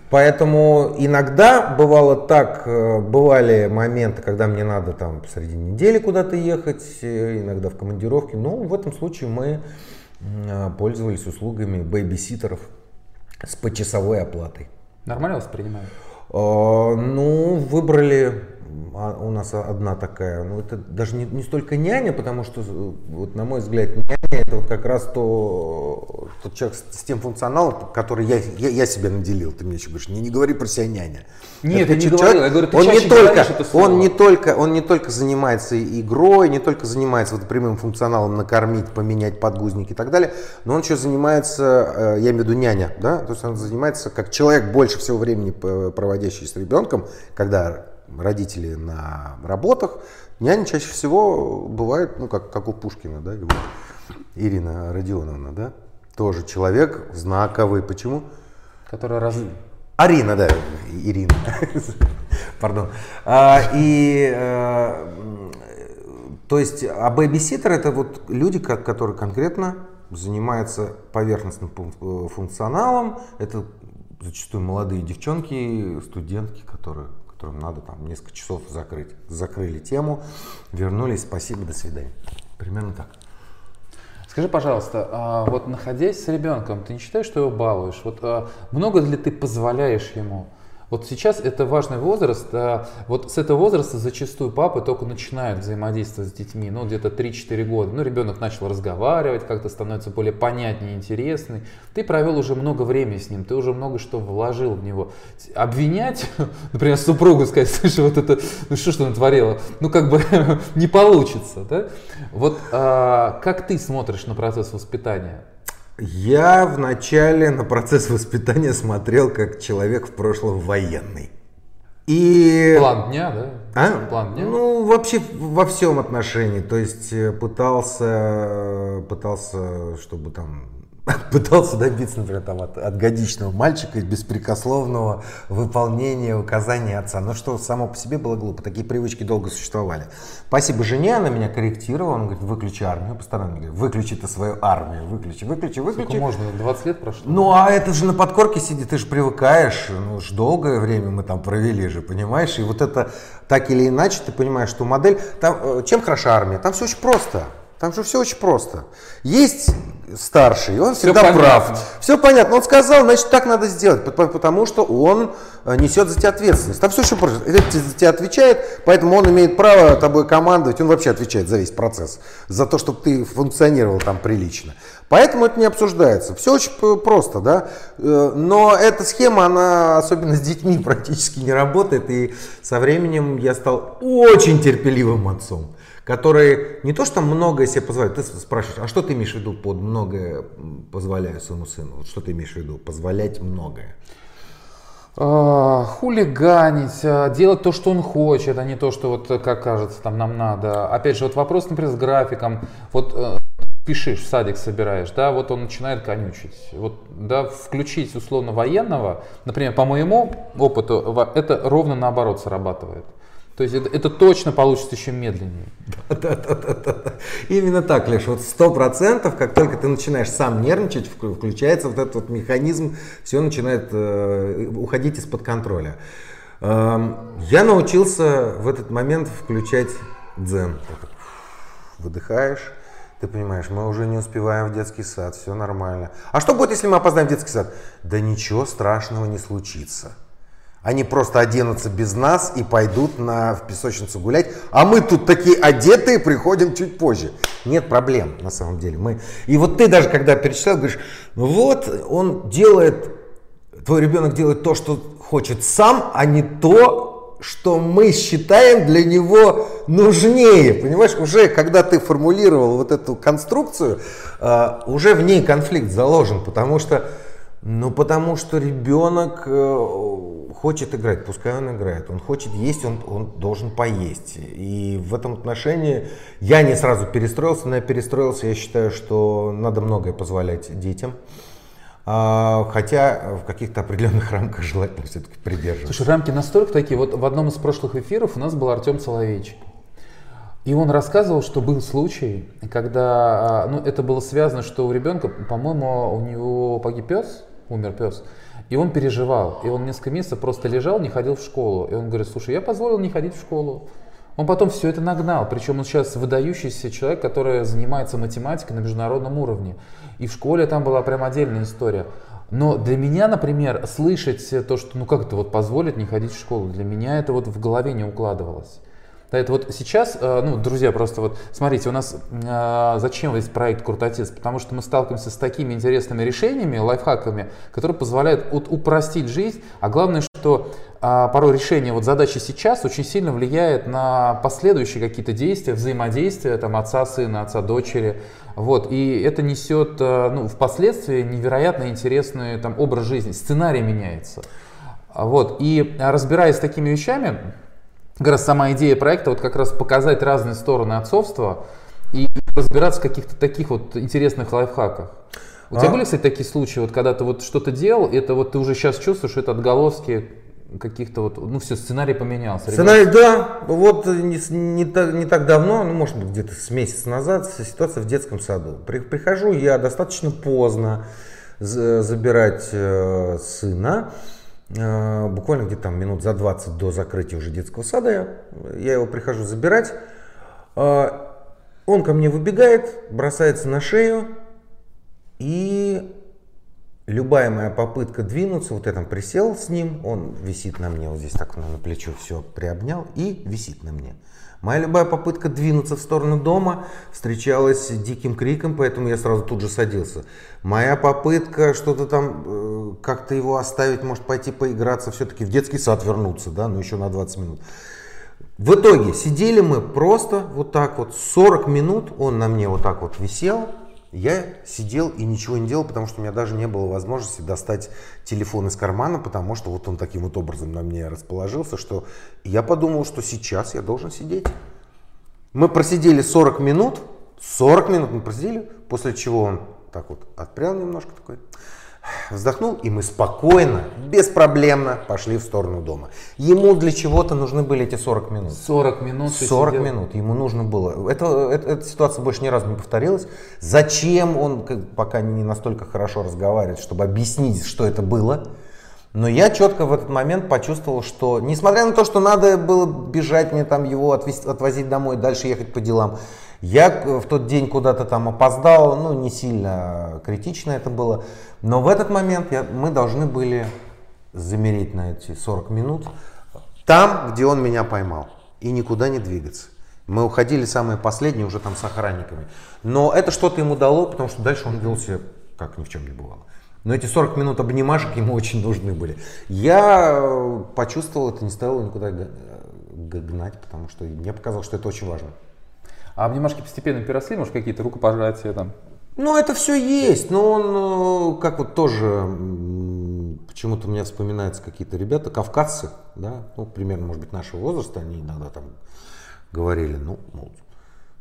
Поэтому иногда бывало так, э, бывали моменты, когда мне надо там посреди недели куда-то ехать, иногда в командировке. Но в этом случае мы пользовались услугами бэйбиситеров с почасовой оплатой. Нормально воспринимают? А, ну, выбрали у нас одна такая, ну это даже не, не столько няня, потому что, вот на мой взгляд, няня это вот как раз то, тот человек с, с тем функционалом, который я, я, я себе наделил. Ты мне еще говоришь, не, не говори про себя няня. Нет, Это я не человек, говорил, я говорю, ты он не только, это слово. он не только, он не только занимается игрой, не только занимается вот прямым функционалом накормить, поменять подгузники и так далее, но он еще занимается, э, я имею в виду няня, да, то есть он занимается как человек больше всего времени проводящий с ребенком, когда родители на работах, няня чаще всего бывает, ну как, как у Пушкина, да, вот Ирина Родионовна, да, тоже человек знаковый. Почему? Которая раз... Арина, да, Ирина. Пардон. А, и, м, то есть, а бэбиситер это вот люди, ко- которые конкретно занимаются поверхностным э, функционалом. Это зачастую молодые девчонки, студентки, которые, которым надо там несколько часов закрыть. Закрыли тему, вернулись, спасибо, до свидания. Примерно так. Скажи, пожалуйста, а вот находясь с ребенком, ты не считаешь, что его балуешь? Вот а, много ли ты позволяешь ему? Вот сейчас это важный возраст. а вот с этого возраста зачастую папы только начинают взаимодействовать с детьми, ну где-то 3-4 года. Ну ребенок начал разговаривать, как-то становится более понятнее, интересный. Ты провел уже много времени с ним, ты уже много что вложил в него. Обвинять, например, супругу сказать, слушай, вот это, ну что ж ты натворила? Ну как бы не получится, да? Вот а, как ты смотришь на процесс воспитания? Я вначале на процесс воспитания смотрел как человек в прошлом военный. И... План дня, да? А? План дня? Ну, вообще во всем отношении. То есть э, пытался, пытался, чтобы там пытался добиться, например, там, от, от годичного мальчика беспрекословного выполнения указаний отца. Но что само по себе было глупо. Такие привычки долго существовали. Спасибо жене, она меня корректировала. Она говорит, выключи армию. Постоянно говорит, выключи ты свою армию. Выключи, выключи, выключи. Сколько можно? 20 лет прошло? Ну, а это же на подкорке сидит, ты же привыкаешь, ну уж долгое время мы там провели же, понимаешь? И вот это так или иначе, ты понимаешь, что модель, там, э, чем хороша армия? Там все очень просто. Там же все очень просто. Есть старший, он всегда понятно. прав. Все понятно. Он сказал, значит, так надо сделать, пот- потому что он э, несет за тебя ответственность. Там все очень просто. Этот за тебя отвечает, поэтому он имеет право тобой командовать. Он вообще отвечает за весь процесс, за то, чтобы ты функционировал там прилично. Поэтому это не обсуждается. Все очень просто, да. Э, Но эта схема, она особенно с детьми практически не работает. И со временем я стал очень терпеливым отцом который не то что многое себе позволяет, ты спрашиваешь, а что ты имеешь в виду под многое позволяю своему сыну? Что ты имеешь в виду? Позволять многое. А, хулиганить, а, делать то, что он хочет, а не то, что вот э, как кажется там нам надо. Опять же, вот вопрос, например, с графиком. Вот э, пишешь, в садик собираешь, да, вот он начинает конючить. Вот, да, включить условно военного, например, по моему опыту, это ровно наоборот срабатывает. То есть это, это точно получится еще медленнее. Да-да-да-да-да. Именно так, Леш, вот сто процентов, как только ты начинаешь сам нервничать, вк- включается вот этот вот механизм, все начинает э, уходить из-под контроля. Эм, я научился в этот момент включать дзен. Выдыхаешь, ты понимаешь, мы уже не успеваем в детский сад, все нормально. А что будет, если мы опоздаем в детский сад? Да ничего страшного не случится. Они просто оденутся без нас и пойдут на, в песочницу гулять, а мы тут такие одетые приходим чуть позже. Нет проблем на самом деле. Мы... И вот ты даже когда перечислял, говоришь, ну вот он делает, твой ребенок делает то, что хочет сам, а не то, что мы считаем для него нужнее. Понимаешь, уже когда ты формулировал вот эту конструкцию, э, уже в ней конфликт заложен, потому что, ну, потому что ребенок э, хочет играть, пускай он играет. Он хочет есть, он, он должен поесть. И в этом отношении я не сразу перестроился, но я перестроился. Я считаю, что надо многое позволять детям. А, Хотя в каких-то определенных рамках желательно все-таки придерживаться. Слушай, рамки настолько такие. Вот в одном из прошлых эфиров у нас был Артем Соловейчик. И он рассказывал, что был случай, когда, а, ну, это было связано, что у ребенка, по-моему, у него погиб пес, умер пес, и он переживал, и он несколько месяцев просто лежал, не ходил в школу. И он говорит, слушай, я позволил не ходить в школу. Он потом все это нагнал, причем он сейчас выдающийся человек, который занимается математикой на международном уровне. И в школе там была прям отдельная история. Но для меня, например, слышать то, что ну как это вот позволить не ходить в школу, для меня это вот в голове не укладывалось. Да, это вот сейчас, э, ну, друзья, просто вот смотрите, у нас э, зачем весь проект Крутотец? Потому что мы сталкиваемся с такими интересными решениями, лайфхаками, которые позволяют вот, упростить жизнь, а главное, что а, порой решение вот задачи сейчас очень сильно влияет на последующие какие-то действия, взаимодействия там, отца сына, отца дочери. Вот, и это несет э, ну, впоследствии невероятно интересный там, образ жизни, сценарий меняется. Вот, и разбираясь с такими вещами, как раз сама идея проекта вот как раз показать разные стороны отцовства и разбираться в каких-то таких вот интересных лайфхаках. У а? тебя были, кстати, такие случаи, вот когда ты вот что-то делал, это вот ты уже сейчас чувствуешь, что это отголоски каких-то вот, ну все, сценарий поменялся. Сценарий, да, вот не, не, так, не так давно, ну может быть где-то с месяца назад, ситуация в детском саду. При, прихожу я достаточно поздно забирать э, сына, буквально где-то там минут за 20 до закрытия уже детского сада я, я его прихожу забирать. Э, он ко мне выбегает, бросается на шею, и любая моя попытка двинуться, вот я там присел с ним, он висит на мне, вот здесь так на плечо все приобнял и висит на мне. Моя любая попытка двинуться в сторону дома встречалась диким криком, поэтому я сразу тут же садился. Моя попытка что-то там, э, как-то его оставить, может пойти поиграться, все-таки в детский сад вернуться, да, но еще на 20 минут. В итоге сидели мы просто вот так вот 40 минут, он на мне вот так вот висел, я сидел и ничего не делал, потому что у меня даже не было возможности достать телефон из кармана, потому что вот он таким вот образом на мне расположился, что я подумал, что сейчас я должен сидеть. Мы просидели 40 минут, 40 минут мы просидели, после чего он так вот отпрял немножко такой, вздохнул, и мы спокойно, беспроблемно пошли в сторону дома. Ему для чего-то нужны были эти 40 минут. 40 минут? 40 сидел? минут ему нужно было. Это, это, эта ситуация больше ни разу не повторилась. Зачем он пока не настолько хорошо разговаривает, чтобы объяснить, что это было? Но я четко в этот момент почувствовал, что несмотря на то, что надо было бежать мне там его отвезти, отвозить домой, дальше ехать по делам, я в тот день куда-то там опоздал, ну не сильно критично это было, но в этот момент я, мы должны были замереть на эти 40 минут там, где он меня поймал, и никуда не двигаться. Мы уходили самые последние уже там с охранниками. Но это что-то ему дало, потому что дальше он вел себя как ни в чем не бывало. Но эти 40 минут обнимашек ему очень нужны были. Я э, почувствовал это, не стоило никуда гнать, потому что мне показалось, что это очень важно. А обнимашки постепенно переросли, может, какие-то рукопожатия там? Ну, это все есть, но он, э, как вот тоже, почему-то меня вспоминаются какие-то ребята, кавказцы, да, ну, примерно, может быть, нашего возраста, они иногда там говорили, ну, мол,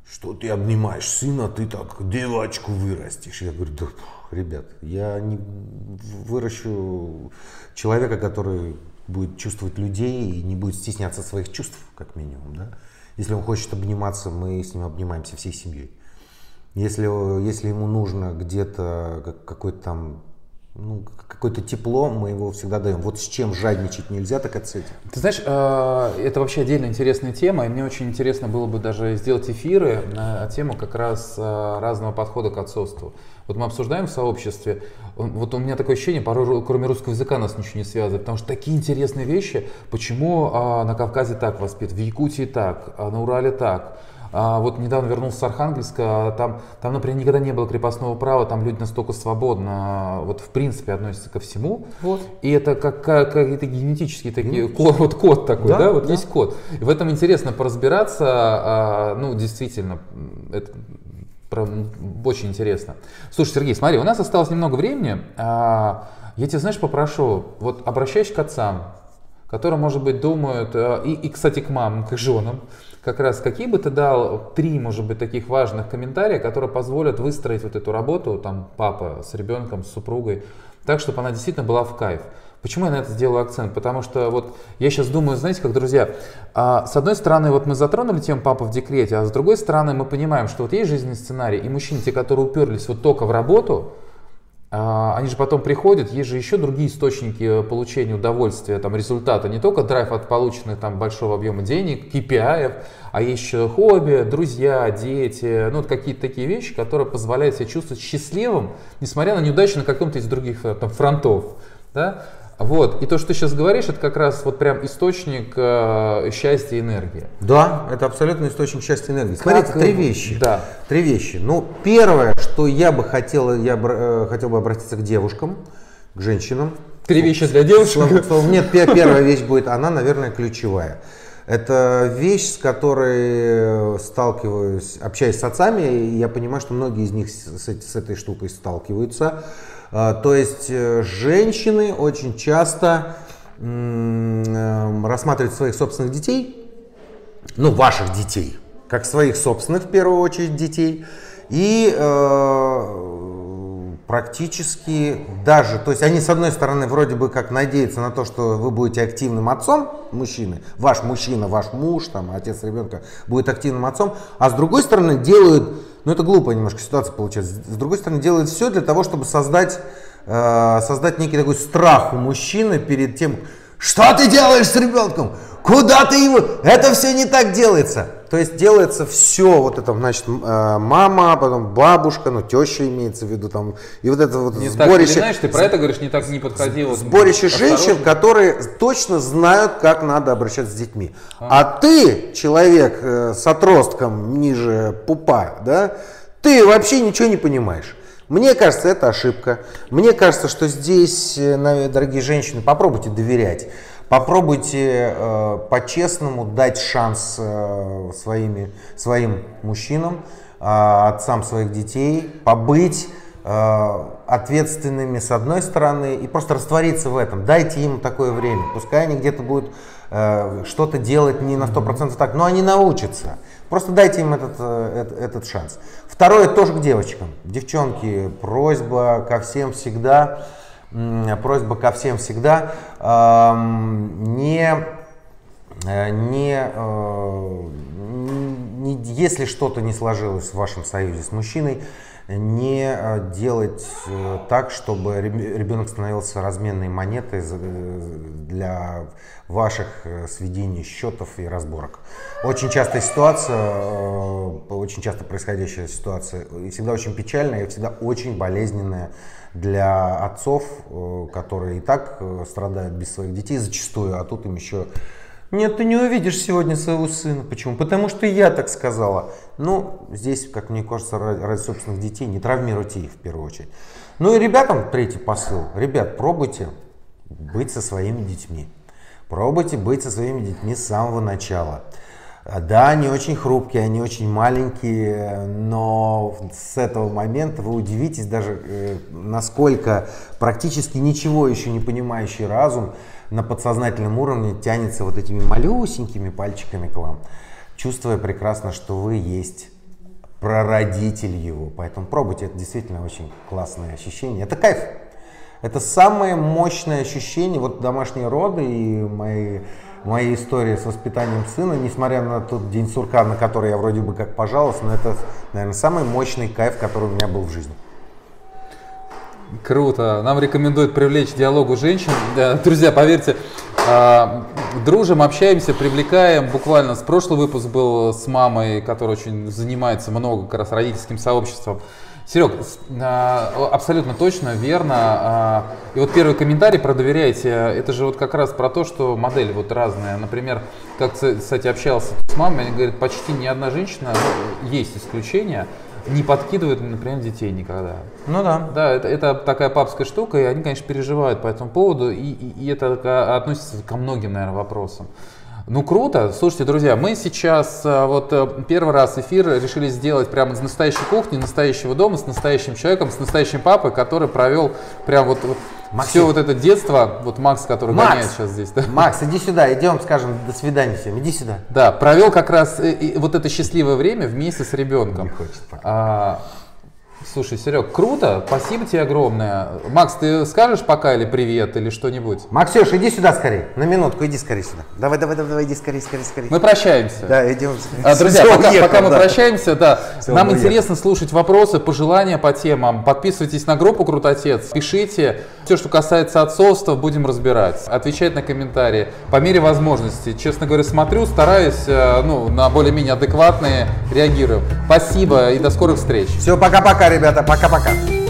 что ты обнимаешь сына, ты так девочку вырастешь. Я говорю, да, ребят, я не выращу человека, который будет чувствовать людей и не будет стесняться своих чувств, как минимум, да. Если он хочет обниматься, мы с ним обнимаемся всей семьей. Если, если ему нужно где-то какой-то там ну, какое-то тепло, мы его всегда даем. Вот с чем жадничать нельзя, так это с. Ты знаешь, э, это вообще отдельно интересная тема, и мне очень интересно было бы даже сделать эфиры на тему как раз э, разного подхода к отцовству. Вот мы обсуждаем в сообществе, вот у меня такое ощущение, порой кроме русского языка нас ничего не связывает, потому что такие интересные вещи, почему а, на Кавказе так воспитывают, в Якутии так, а на Урале так, а вот недавно вернулся с Архангельска, а там, там, например, никогда не было крепостного права, там люди настолько свободно, вот в принципе относятся ко всему. Вот. И это как, как какие-то генетические такие, код, вот код такой, да, да? вот да. есть код. И в этом интересно поразбираться, а, ну, действительно, это очень интересно. Слушай, Сергей, смотри, у нас осталось немного времени. А, я тебя, знаешь, попрошу, вот обращаясь к отцам, которые, может быть, думают, э, и, и кстати, к мамам, к женам, как раз какие бы ты дал три, может быть, таких важных комментария, которые позволят выстроить вот эту работу, там, папа с ребенком, с супругой, так, чтобы она действительно была в кайф. Почему я на это сделаю акцент? Потому что вот я сейчас думаю, знаете, как друзья, а, с одной стороны, вот мы затронули тему папа в декрете, а с другой стороны, мы понимаем, что вот есть жизненный сценарий, и мужчины, те, которые уперлись вот только в работу, а, они же потом приходят, есть же еще другие источники получения удовольствия, там, результата, не только драйв от полученных там большого объема денег, KPI, а еще хобби, друзья, дети, ну, вот какие-то такие вещи, которые позволяют себе чувствовать счастливым, несмотря на неудачу на каком-то из других э, там, фронтов. Да? Вот, и то, что ты сейчас говоришь, это как раз вот прям источник э, счастья и энергии. Да, это абсолютно источник счастья и энергии. Смотрите, Как, три вещи. да. Три вещи. Ну, первое, что я бы хотел, я бы, э, хотел бы обратиться к девушкам, к женщинам. Три вещи для девушек. Словом- словом, Нет, пе- первая вещь будет, она, наверное, ключевая. Это вещь, с которой э, сталкиваюсь, общаясь с отцами, и я понимаю, что многие из них с, с этой штукой сталкиваются. А, То есть э, женщины очень часто эм, рассматривают своих собственных детей, ну, ваших детей, как своих собственных, в первую очередь, детей. И э, практически даже, то есть они, с одной стороны, вроде бы как надеются на то, что вы будете активным отцом мужчины, ваш мужчина, ваш муж, там, отец ребенка будет активным отцом, а с другой стороны делают, ну это глупая немножко ситуация получается, с другой стороны делают все для того, чтобы создать, э, создать некий такой страх у мужчины перед тем, что ты делаешь с ребенком? Куда ты его? Это все не так делается. То есть делается все, вот это, значит, э, мама, потом бабушка, ну, теща имеется в виду там, и вот это вот Не так, сборище, ты знаешь, ты про это говоришь, не так не подходи. вот сборище осторожно. женщин, которые точно знают, как надо обращаться с детьми. А ты, человек э, с отростком ниже пупа, да, ты вообще ничего не понимаешь. Мне кажется, это ошибка. Мне кажется, что здесь, э, дорогие женщины, попробуйте доверять. Попробуйте э, по-честному дать шанс э, своими, своим мужчинам, э, отцам своих детей, побыть э, ответственными с одной стороны и просто раствориться в этом. Дайте им такое время. Пускай они где-то будут э, что-то делать не на 100% так, но они научатся. Просто дайте им этот, э, эт- этот шанс. Второе тоже к девочкам. Девчонки, просьба ко всем всегда, просьба ко всем всегда. Не Э, не, э, не- если что-то не сложилось в вашем союзе с мужчиной, не э, делать э, так, чтобы реб- ребенок становился разменной монетой э, для ваших сведений счетов и разборок. Очень частая ситуация, очень часто происходящая ситуация, и всегда очень печальная, и всегда очень болезненная для отцов, которые и так страдают без своих детей зачастую, а тут им еще нет, ты не увидишь сегодня своего сына. Почему? Потому что я так сказала. Ну, здесь, как мне кажется, ради, ради собственных детей не травмируйте их в первую очередь. Ну и ребятам третий посыл. Ребят, пробуйте быть со своими детьми. Пробуйте быть со своими детьми с самого начала. А, Да, они очень хрупкие, они очень маленькие, но с этого момента вы удивитесь даже, э, насколько практически ничего еще не понимающий разум на подсознательном уровне тянется вот этими малюсенькими пальчиками к вам, чувствуя прекрасно, что вы есть прародитель его. Поэтому пробуйте, это действительно очень классное ощущение. Это кайф. Это самое мощное ощущение, вот домашние роды и мои, мои истории с воспитанием сына, несмотря на тот день сурка, на который я вроде бы как пожаловался, но это, наверное, самый мощный кайф, который у меня был в жизни. Круто. Нам рекомендуют привлечь к диалогу женщин. Да, Друзья, поверьте, а, дружим, общаемся, привлекаем. Буквально с прошлый выпуск был с мамой, которая очень занимается много как раз родительским сообществом. Серег, а, абсолютно точно, верно. И вот первый комментарий про доверяйте, это же вот как раз про то, что модели вот разные. Например, как, кстати, общался с мамой, они говорят, почти ни одна женщина, ну, есть исключения, не подкидывает, например, детей никогда. Ну да. Да, это, это такая папская штука, и они, конечно, переживают по этому поводу, и, и- и это относится ко многим, наверное, вопросам. Ну круто. Слушайте, друзья, мы сейчас а, вот э, первый раз эфир решили сделать прямо из настоящей кухни, настоящего дома, с настоящим человеком, с настоящим папой, который провел прям вот, Максим. все вот это детство, вот Макс, который Макс! гоняет сейчас здесь, да? Макс, иди сюда, идем, скажем, до свидания всем, иди сюда. Да, провел как раз э, и вот это счастливое время вместе с ребенком. Не хочет пока. А, слушай, Серег, круто, спасибо тебе огромное. Макс, ты скажешь пока или привет или что-нибудь? Максюш, иди сюда скорее, на минутку, иди скорее сюда. Давай, давай, давай, давай, иди скорее, скорее, скорее. Мы прощаемся. Да, идем. А, друзья, Всё, пока, уехал, пока мы да. прощаемся, да, Всё, нам уехал. интересно слушать вопросы, пожелания по темам. Подписывайтесь на группу Крутотец, пишите. Все, что касается отцовства, будем разбирать. Отвечать на комментарии по мере возможности. Честно говоря, смотрю, стараюсь э, ну, на более-менее адекватные реагирую. Спасибо и до скорых встреч. Все, пока-пока, ребята, пока-пока.